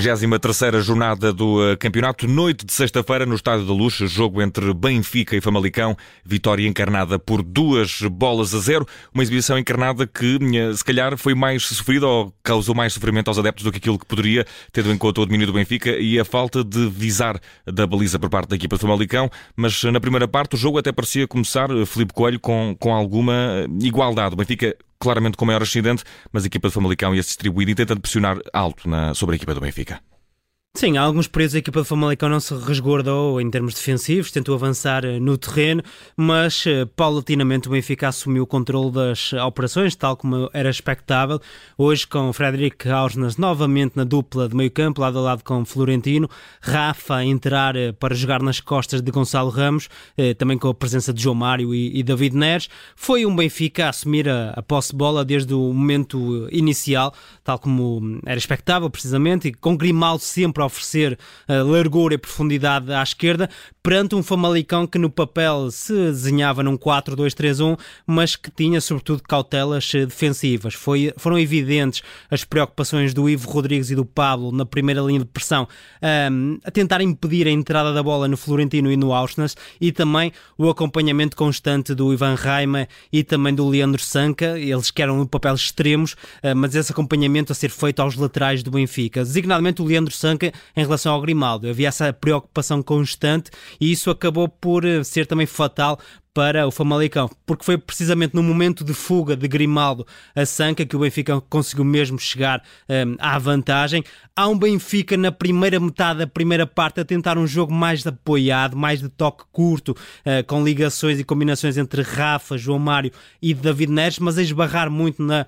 33 jornada do eh, campeonato, noite de sexta-feira no Estádio da Luz, jogo entre Benfica e Famalicão, vitória encarnada por duas bolas a zero, uma exibição encarnada que eh, se calhar foi mais sofrida ou causou mais sofrimento aos adeptos do que aquilo que poderia, tendo em conta o domínio do Benfica e a falta de visar da baliza por parte da equipa de Famalicão, mas na primeira parte o jogo até parecia começar, eh, Felipe Coelho, com, com alguma igualdade. O Benfica claramente com maior ascendente, mas a equipa de Famalicão ia se distribuir e tentando pressionar alto na, sobre a equipa do Benfica. Sim, há alguns períodos a equipa de Famalicão não se resguardou em termos defensivos, tentou avançar eh, no terreno, mas eh, paulatinamente o Benfica assumiu o controle das operações, tal como era expectável. Hoje com Frederic Ausnas novamente na dupla de meio campo, lado a lado com Florentino, Rafa a entrar eh, para jogar nas costas de Gonçalo Ramos, também com a presença de João Mário e, David Neres. Foi um Benfica a assumir a, a posse de bola desde o momento inicial, tal como era expectável precisamente, e com Grimaldo sempre para oferecer uh, largura e profundidade à esquerda, perante um Famalicão que no papel se desenhava num 4-2-3-1, mas que tinha sobretudo cautelas uh, defensivas. Foi, foram evidentes as preocupações do Ivo Rodrigues e do Pablo na primeira linha de pressão um, ehm, a tentar impedir a entrada da bola no Florentino e no Auschwitz e também o acompanhamento constante do Ivan Raima e também do Leandro Sanca, eles que eram no papel extremos, uh, mas esse acompanhamento a ser feito aos laterais do Benfica. Designadamente o Leandro Sanca em relação ao Grimaldo. Havia essa preocupação constante e isso acabou por eh, ser também fatal para o Famalicão, porque foi precisamente no momento de fuga de Grimaldo a Sanca que o Benfica conseguiu mesmo chegar um, à vantagem. Há um Benfica na primeira metade da primeira parte a tentar um jogo mais apoiado, mais de toque curto, uh, com ligações e combinações entre Rafa, João Mário e David Neres, mas a esbarrar muito na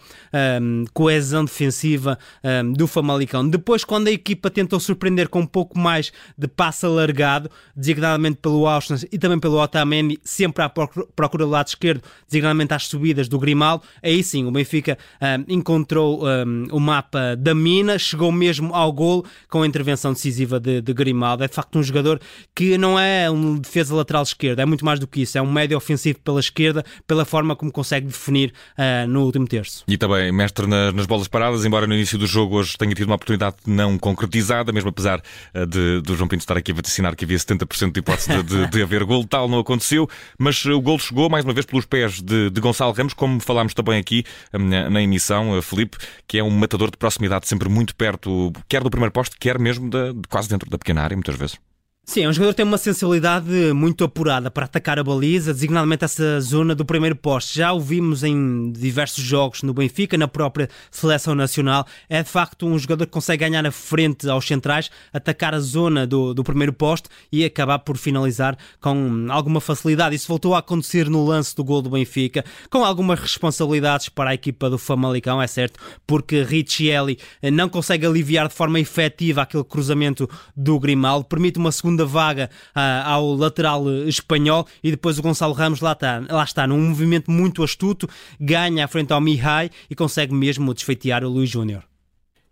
um, coesão defensiva um, do Famalicão. Depois, quando a equipa tentou surpreender com um pouco mais de passe alargado, designadamente pelo Austin e também pelo Otamendi, sempre à procura do lado esquerdo, designadamente às subidas do Grimaldo, aí sim o Benfica um, encontrou um, o mapa da mina, chegou mesmo ao gol com a intervenção decisiva de, de, Grimaldo. É de facto um jogador que não é um defesa lateral esquerdo, é muito mais do que isso, é um médio ofensivo pela esquerda, pela forma como consegue definir uh, no último terço. E também mestre nas, nas bolas paradas, embora no início do jogo hoje tenha tido uma oportunidade não concretizada, mesmo apesar uh, de, do João Pinto estar aqui a vaticinar que havia 70% de hipótese de, de, de haver gol, tal não aconteceu, mas o gol chegou mais uma vez pelos pés de, de Gonçalo Ramos, como falámos também aqui hum, na, emissão, eh, Felipe, que é um matador de proximidade sempre muito perto, quer do primeiro posto, quer mesmo de, de quase dentro da pequena área, muitas vezes. Sim, é um jogador que tem uma sensibilidade muito apurada para atacar a baliza, designadamente essa zona do primeiro poste. Já o vimos em diversos jogos no Benfica, na própria seleção nacional. É de facto um jogador que consegue ganhar a frente aos centrais, atacar a zona do, do primeiro poste e acabar por finalizar com alguma facilidade. Isso voltou a acontecer no lance do gol do Benfica, com algumas responsabilidades para a equipa do Famalicão, é certo, porque Riccielli não consegue aliviar de forma efetiva aquele cruzamento do Grimaldo, permite uma segunda segunda vaga uh, ao lateral espanhol e depois o Gonçalo Ramos lá está, lá está num movimento muito astuto, ganha à frente ao Mihai e consegue mesmo desfeitear o Luís Júnior.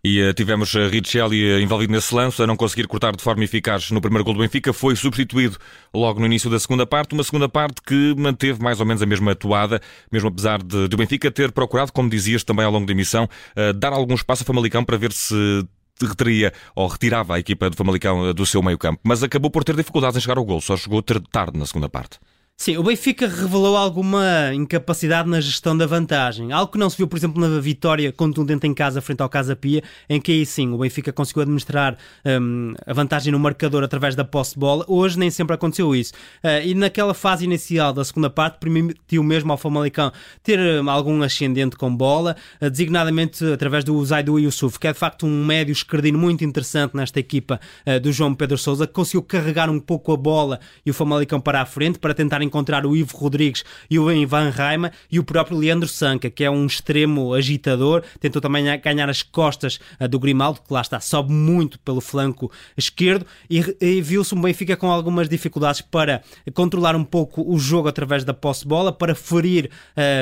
E uh, tivemos uh, Richelli envolvido nesse lance, a não conseguir cortar de forma eficaz no primeiro gol do Benfica, foi substituído logo no início da segunda parte, uma segunda parte que manteve mais ou menos a mesma atuada, mesmo apesar de, de o Benfica ter procurado, como dizias também ao longo da emissão, uh, dar algum espaço a Famalicão para ver se retiria ou retirava a equipa do Famalicão eh, do seu meio campo, mas acabou por ter dificuldades em chegar ao gol, só chegou tarde na segunda parte. Sim, o Benfica revelou alguma incapacidade na gestão da vantagem. Algo que não se viu, por exemplo, na vitória contundente em casa frente ao Casa Pia, em que aí sim o Benfica conseguiu administrar um, a vantagem no marcador através da posse de bola. Hoje nem sempre aconteceu isso. Uh, e naquela fase inicial da segunda parte, permitiu mesmo ao Famalicão ter um, algum ascendente com bola, uh, designadamente através do Zaidu Yusuf, que é de facto um médio esquerdino muito interessante nesta equipa uh, do João Pedro Sousa, que conseguiu carregar um pouco a bola e o Famalicão para a frente para tentar encontrar o Ivo Rodrigues e o Ivan Raima e o próprio Leandro Sanca, que é um extremo agitador, tentou também ganhar as costas uh, do Grimaldo, que lá está, sobe muito pelo flanco esquerdo e, e viu-se um Benfica com algumas dificuldades para controlar um pouco o jogo através da posse de bola, para ferir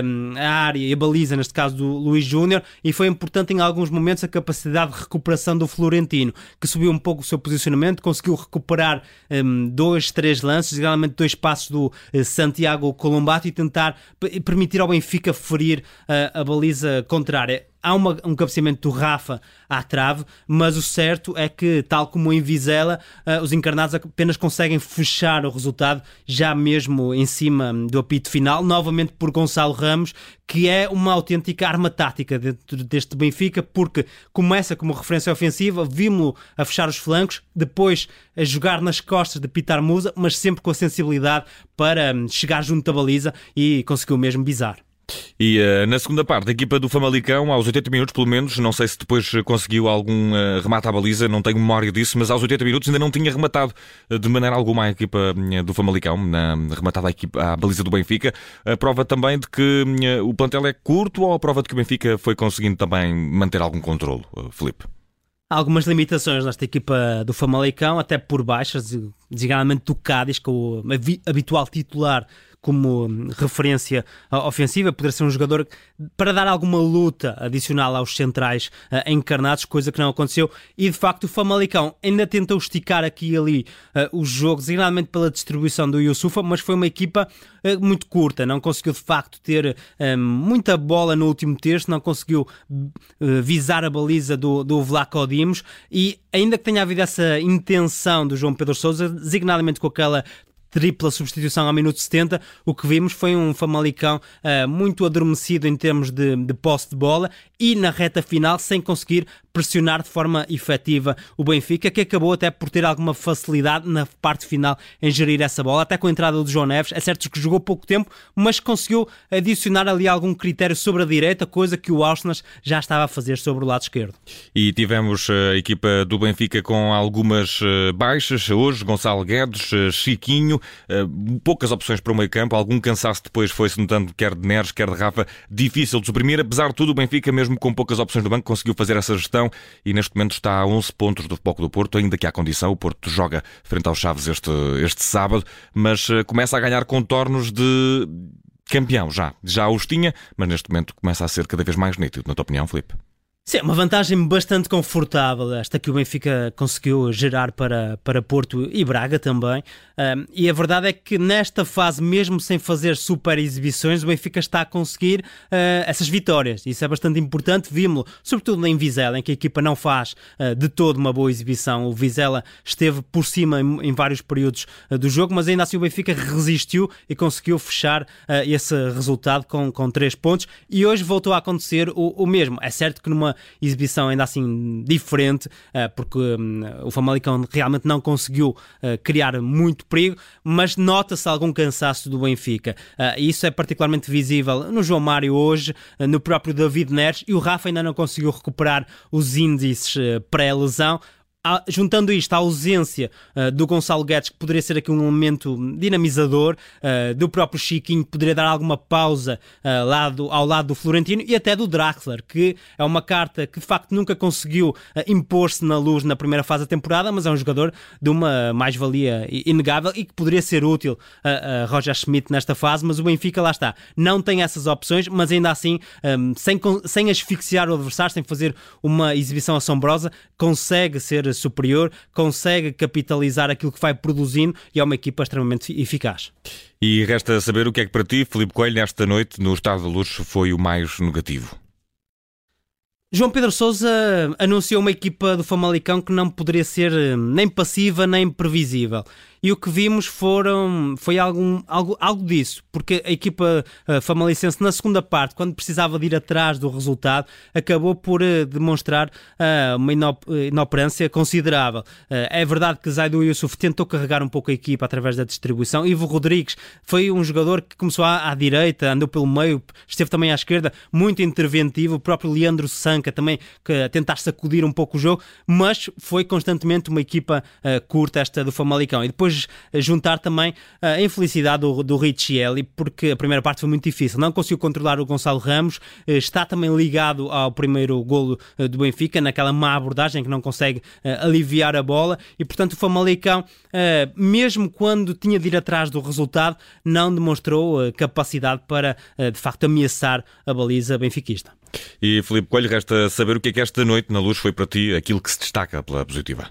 um, a área e a baliza, neste caso do Luís Júnior, e foi importante em alguns momentos a capacidade de recuperação do Florentino, que subiu um pouco o seu posicionamento, conseguiu recuperar um, dois, três lances, geralmente dois passos do eh, Santiago Colombato e tentar permitir ao Benfica ferir eh, a baliza contrária há uma, um cabeceamento do Rafa à trave, mas o certo é que, tal como em Vizela, uh, os encarnados apenas conseguem fechar o resultado já mesmo em cima do apito final, novamente por Gonçalo Ramos, que é uma autêntica arma tática dentro deste Benfica, porque começa como referência ofensiva, vimos-lo a fechar os flancos, depois a jogar nas costas de Pitar Musa, mas sempre com a sensibilidade para hum, chegar junto da baliza e conseguiu mesmo bizar. E uh, na segunda parte, a equipa do Famalicão, aos 80 minutos pelo menos, não sei se depois conseguiu algum uh, remate à baliza, não tenho memória disso, mas aos 80 minutos ainda não tinha rematado uh, de maneira alguma a equipa do Famalicão, na, rematada a equipa, à baliza do Benfica. A prova também de que o plantel é curto ou a prova de que o Benfica foi conseguindo também manter algum controle, Felipe? Há algumas limitações nesta equipa do Famalicão, até por baixas, designadamente do Cádiz, que é o habitual titular como referência ofensiva, poderia ser um jogador para dar alguma luta adicional aos centrais uh, encarnados, coisa que não aconteceu. E de facto, o Famalicão ainda tentou esticar aqui e ali uh, o jogo, designadamente pela distribuição do Yusufa, mas foi uma equipa muito curta, não conseguiu de facto ter muita bola no último terço, não conseguiu visar a baliza do, do Vlaco Dimos. E ainda que tenha havido essa intenção do João Pedro Sousa, designadamente com aquela tripla substituição ao minuto 70, o que vimos foi um Famalicão uh, muito adormecido em termos de, de posse de bola e na reta final sem conseguir pressionar de forma efetiva o Benfica, que acabou até por ter alguma facilidade na parte final em gerir essa bola, até com a entrada do João Neves. É certo que jogou pouco tempo, mas conseguiu adicionar ali algum critério sobre a direita, coisa que o Arsenal já estava a fazer sobre o lado esquerdo. E tivemos eh, a equipa do Benfica com algumas eh, baixas hoje, Gonçalo Guedes, Chiquinho, poucas opções para o meio campo, algum cansaço depois foi-se notando quer de Neres, quer de Rafa, difícil de suprimir, apesar de tudo o Benfica mesmo com poucas opções no banco conseguiu fazer essa gestão e neste momento está a 11 pontos do Foco do Porto, ainda que há condição, o Porto joga frente aos Chaves este, este sábado, mas eh, começa a ganhar contornos de campeão já. Já os tinha, mas neste momento começa a ser cada vez mais nítido, na tua opinião, Felipe? Sim, uma vantagem bastante confortável, esta que o Benfica conseguiu gerar para, para Porto e Braga também. Um, e a verdade é que nesta fase, mesmo sem fazer super exibições, o Benfica está a conseguir uh, essas vitórias. Isso é bastante importante. Vimos, sobretudo em Vizela, em que a equipa não faz uh, de todo uma boa exibição. O Vizela esteve por cima em, em vários períodos uh, do jogo, mas ainda assim o Benfica resistiu e conseguiu fechar esse resultado com, com três pontos. E hoje voltou a acontecer o, o mesmo. É certo que numa exibição ainda assim diferente, eh, porque hum, o Famalicão realmente não conseguiu eh, criar muito perigo, mas nota-se algum cansaço do Benfica. Eh, isso é particularmente visível no João Mário hoje, no próprio David Neres, e o Rafa ainda não conseguiu recuperar os índices pré-lesão juntando isto à ausência uh, do Gonçalo Guedes, que poderia ser aqui um elemento dinamizador, uh, do próprio Chiquinho, que poderia dar alguma pausa uh, lado, ao lado do Florentino, e até do Draxler, que é uma carta que de facto nunca conseguiu impor-se na luz na primeira fase da temporada, mas é um jogador de uma mais-valia inegável e que poderia ser útil a, Roger Schmidt nesta fase, mas o Benfica lá está, não tem essas opções, mas ainda assim, um, sem, sem asfixiar o adversário, sem fazer uma exibição assombrosa, consegue ser superior, consegue capitalizar aquilo que vai produzindo e é uma equipa extremamente eficaz. E resta saber o que é que para ti, Filipe Coelho, nesta noite no Estado da Luz foi o mais negativo. João Pedro Sousa anunciou uma equipa do Famalicão que não poderia ser eh, nem passiva nem previsível e o que vimos foram, foi algum, algo, algo disso, porque a equipa uh, famalicense na segunda parte, quando precisava de ir atrás do resultado, acabou por uh, demonstrar uh, uma inop inoperância considerável. é verdade que Zaidu Yusuf tentou carregar um pouco a equipa através da distribuição, Ivo Rodrigues foi um jogador que começou à, à direita, andou pelo meio, esteve também à esquerda, muito interventivo, o próprio Leandro Sanca também que tentar sacudir um pouco o jogo, mas foi constantemente uma equipa curta esta do Famalicão. E depois depois eh, juntar também eh, a infelicidade do, do Riccielli, porque a primeira parte foi muito difícil. Não conseguiu controlar o Gonçalo Ramos, eh, está também ligado ao primeiro golo do Benfica, naquela má abordagem que não consegue aliviar a bola, e portanto o Famalicão, mesmo quando tinha de ir atrás do resultado, não demonstrou capacidade para de facto ameaçar a baliza benfiquista. E Filipe Coelho, resta saber o que é que esta noite na luz foi para ti aquilo que se destaca pela positiva.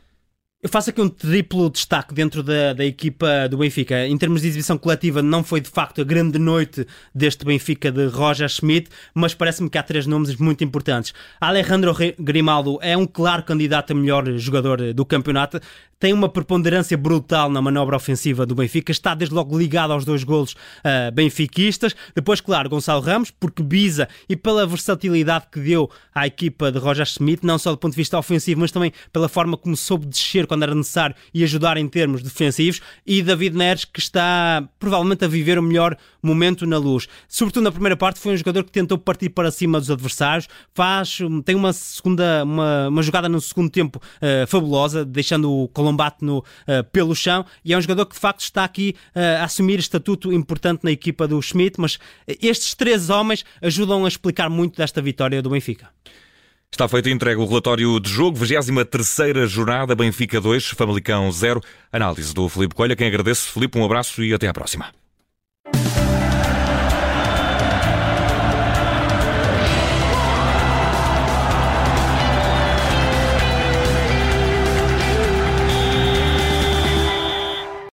Eu faço aqui um triplo destaque dentro da, da equipa do Benfica. Em termos de exibição coletiva, não foi de facto a grande noite deste Benfica de Roger Schmidt, mas parece-me que há três nomes muito importantes. Alejandro Grimaldo é um claro candidato a melhor jogador do campeonato tem uma preponderância brutal na manobra ofensiva do Benfica, está desde logo ligado aos dois golos uh, benfiquistas. Depois, claro, Gonçalo Ramos, porque Biza e pela versatilidade que deu à equipa de Roger Schmidt, não só do ponto de vista ofensivo, mas também pela forma como soube descer quando era necessário e ajudar em termos defensivos. E David Neres, que está provavelmente a viver o melhor momento na luz. Sobretudo na primeira parte, foi um jogador que tentou partir para cima dos adversários, faz, tem uma segunda, uma, uma jogada no segundo tempo uh, fabulosa, deixando o Colombate no, uh, pelo chão, e é um jogador que de facto está aqui uh, a assumir estatuto importante na equipa do Schmidt, mas estes três homens ajudam a explicar muito desta vitória do Benfica. Está feito entregue o relatório de jogo, 23 jornada, Benfica 2, Famalicão 0. Análise do Felipe Coelho, quem agradece. Felipe, um abraço e até à próxima.